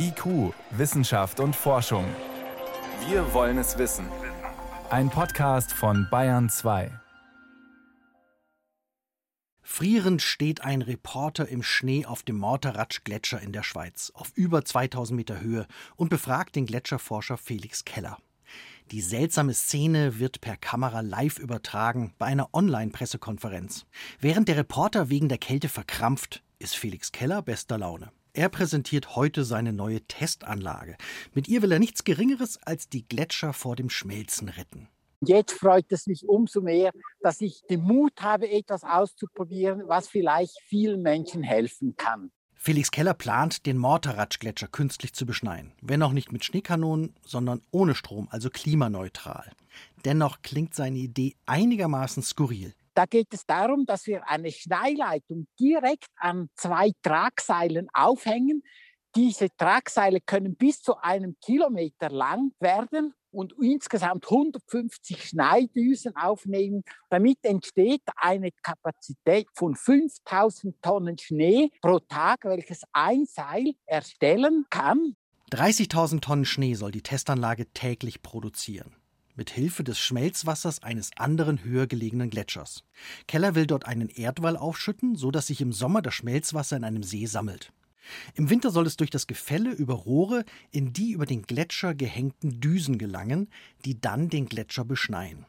IQ, Wissenschaft und Forschung. Wir wollen es wissen. Ein Podcast von Bayern 2. Frierend steht ein Reporter im Schnee auf dem Morteratsch-Gletscher in der Schweiz, auf über 2000 Meter Höhe, und befragt den Gletscherforscher Felix Keller. Die seltsame Szene wird per Kamera live übertragen bei einer Online-Pressekonferenz. Während der Reporter wegen der Kälte verkrampft, ist Felix Keller bester Laune. Er präsentiert heute seine neue Testanlage. Mit ihr will er nichts Geringeres als die Gletscher vor dem Schmelzen retten. Jetzt freut es mich umso mehr, dass ich den Mut habe, etwas auszuprobieren, was vielleicht vielen Menschen helfen kann. Felix Keller plant, den Morteratsch-Gletscher künstlich zu beschneien. Wenn auch nicht mit Schneekanonen, sondern ohne Strom, also klimaneutral. Dennoch klingt seine Idee einigermaßen skurril. Da geht es darum, dass wir eine Schneeleitung direkt an zwei Tragseilen aufhängen. Diese Tragseile können bis zu einem Kilometer lang werden und insgesamt 150 Schneidüsen aufnehmen. Damit entsteht eine Kapazität von 5000 Tonnen Schnee pro Tag, welches ein Seil erstellen kann. 30.000 Tonnen Schnee soll die Testanlage täglich produzieren. Mit Hilfe des Schmelzwassers eines anderen höher gelegenen Gletschers. Keller will dort einen Erdwall aufschütten, so dass sich im Sommer das Schmelzwasser in einem See sammelt. Im Winter soll es durch das Gefälle über Rohre in die über den Gletscher gehängten Düsen gelangen, die dann den Gletscher beschneien.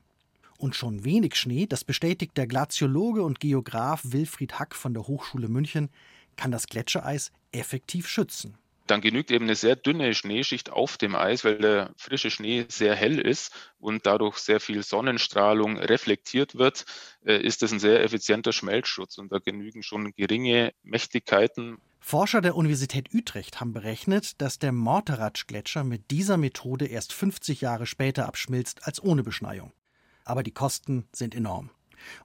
Und schon wenig Schnee, das bestätigt der Glaziologe und Geograf Wilfried Hack von der Hochschule München, kann das Gletschereis effektiv schützen dann genügt eben eine sehr dünne Schneeschicht auf dem Eis, weil der frische Schnee sehr hell ist und dadurch sehr viel Sonnenstrahlung reflektiert wird, äh, ist das ein sehr effizienter Schmelzschutz und da genügen schon geringe Mächtigkeiten. Forscher der Universität Utrecht haben berechnet, dass der Morteratsch-Gletscher mit dieser Methode erst 50 Jahre später abschmilzt als ohne Beschneiung. Aber die Kosten sind enorm.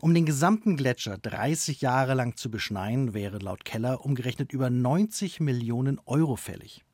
Um den gesamten Gletscher 30 Jahre lang zu beschneien, wäre laut Keller umgerechnet über 90 Millionen Euro fällig.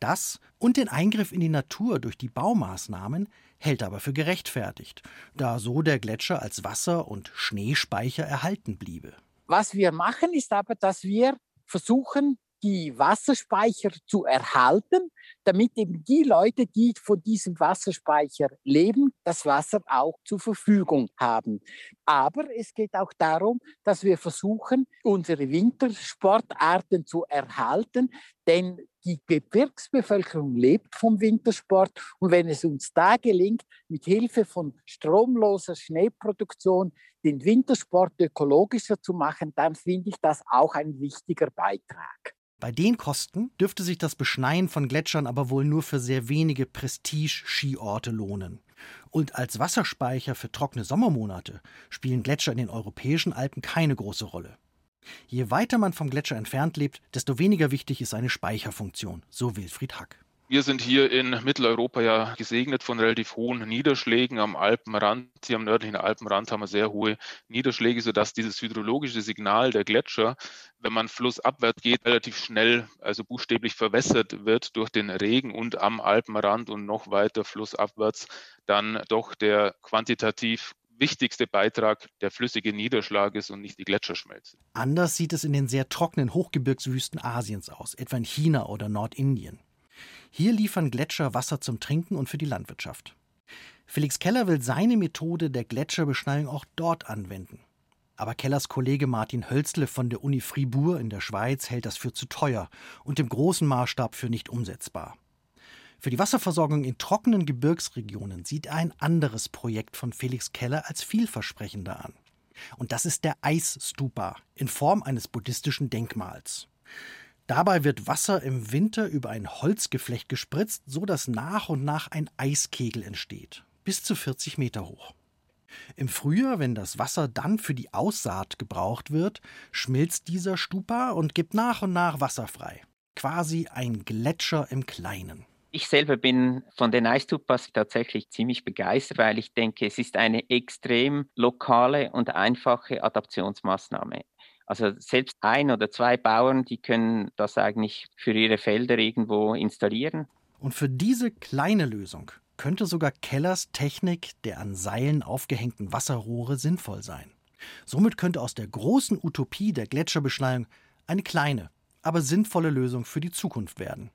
Das und den Eingriff in die Natur durch die Baumaßnahmen hält aber für gerechtfertigt, da so der Gletscher als Wasser- und Schneespeicher erhalten bliebe. Was wir machen, ist aber, dass wir versuchen, die Wasserspeicher zu erhalten, damit eben die Leute, die von diesem Wasserspeicher leben, das Wasser auch zur Verfügung haben. Aber es geht auch darum, dass wir versuchen, unsere Wintersportarten zu erhalten, denn die Gebirgsbevölkerung lebt vom Wintersport und wenn es uns da gelingt, mit Hilfe von stromloser Schneeproduktion den Wintersport ökologischer zu machen, dann finde ich das auch ein wichtiger Beitrag. Bei den Kosten dürfte sich das Beschneien von Gletschern aber wohl nur für sehr wenige Prestige-Skiorte lohnen. Und als Wasserspeicher für trockene Sommermonate spielen Gletscher in den europäischen Alpen keine große Rolle. Je weiter man vom Gletscher entfernt lebt, desto weniger wichtig ist seine Speicherfunktion, so Wilfried Hack. Wir sind hier in Mitteleuropa ja gesegnet von relativ hohen Niederschlägen am Alpenrand. Hier am nördlichen Alpenrand haben wir sehr hohe Niederschläge, sodass dieses hydrologische Signal der Gletscher, wenn man flussabwärts geht, relativ schnell, also buchstäblich verwässert wird durch den Regen und am Alpenrand und noch weiter flussabwärts dann doch der quantitativ wichtigste Beitrag der flüssige Niederschlag ist und nicht die Gletscherschmelze. Anders sieht es in den sehr trockenen Hochgebirgswüsten Asiens aus, etwa in China oder Nordindien. Hier liefern Gletscher Wasser zum Trinken und für die Landwirtschaft. Felix Keller will seine Methode der Gletscherbeschneiung auch dort anwenden. Aber Kellers Kollege Martin Hölzle von der Uni Fribourg in der Schweiz hält das für zu teuer und im großen Maßstab für nicht umsetzbar. Für die Wasserversorgung in trockenen Gebirgsregionen sieht er ein anderes Projekt von Felix Keller als vielversprechender an. Und das ist der Eisstupa in Form eines buddhistischen Denkmals. Dabei wird Wasser im Winter über ein Holzgeflecht gespritzt, so dass nach und nach ein Eiskegel entsteht, bis zu 40 Meter hoch. Im Frühjahr, wenn das Wasser dann für die Aussaat gebraucht wird, schmilzt dieser Stupa und gibt nach und nach Wasser frei. Quasi ein Gletscher im Kleinen. Ich selber bin von den Eistupas tatsächlich ziemlich begeistert, weil ich denke, es ist eine extrem lokale und einfache Adaptionsmaßnahme. Also selbst ein oder zwei Bauern, die können das eigentlich für ihre Felder irgendwo installieren. Und für diese kleine Lösung könnte sogar Kellers Technik der an Seilen aufgehängten Wasserrohre sinnvoll sein. Somit könnte aus der großen Utopie der Gletscherbeschneiung eine kleine, aber sinnvolle Lösung für die Zukunft werden.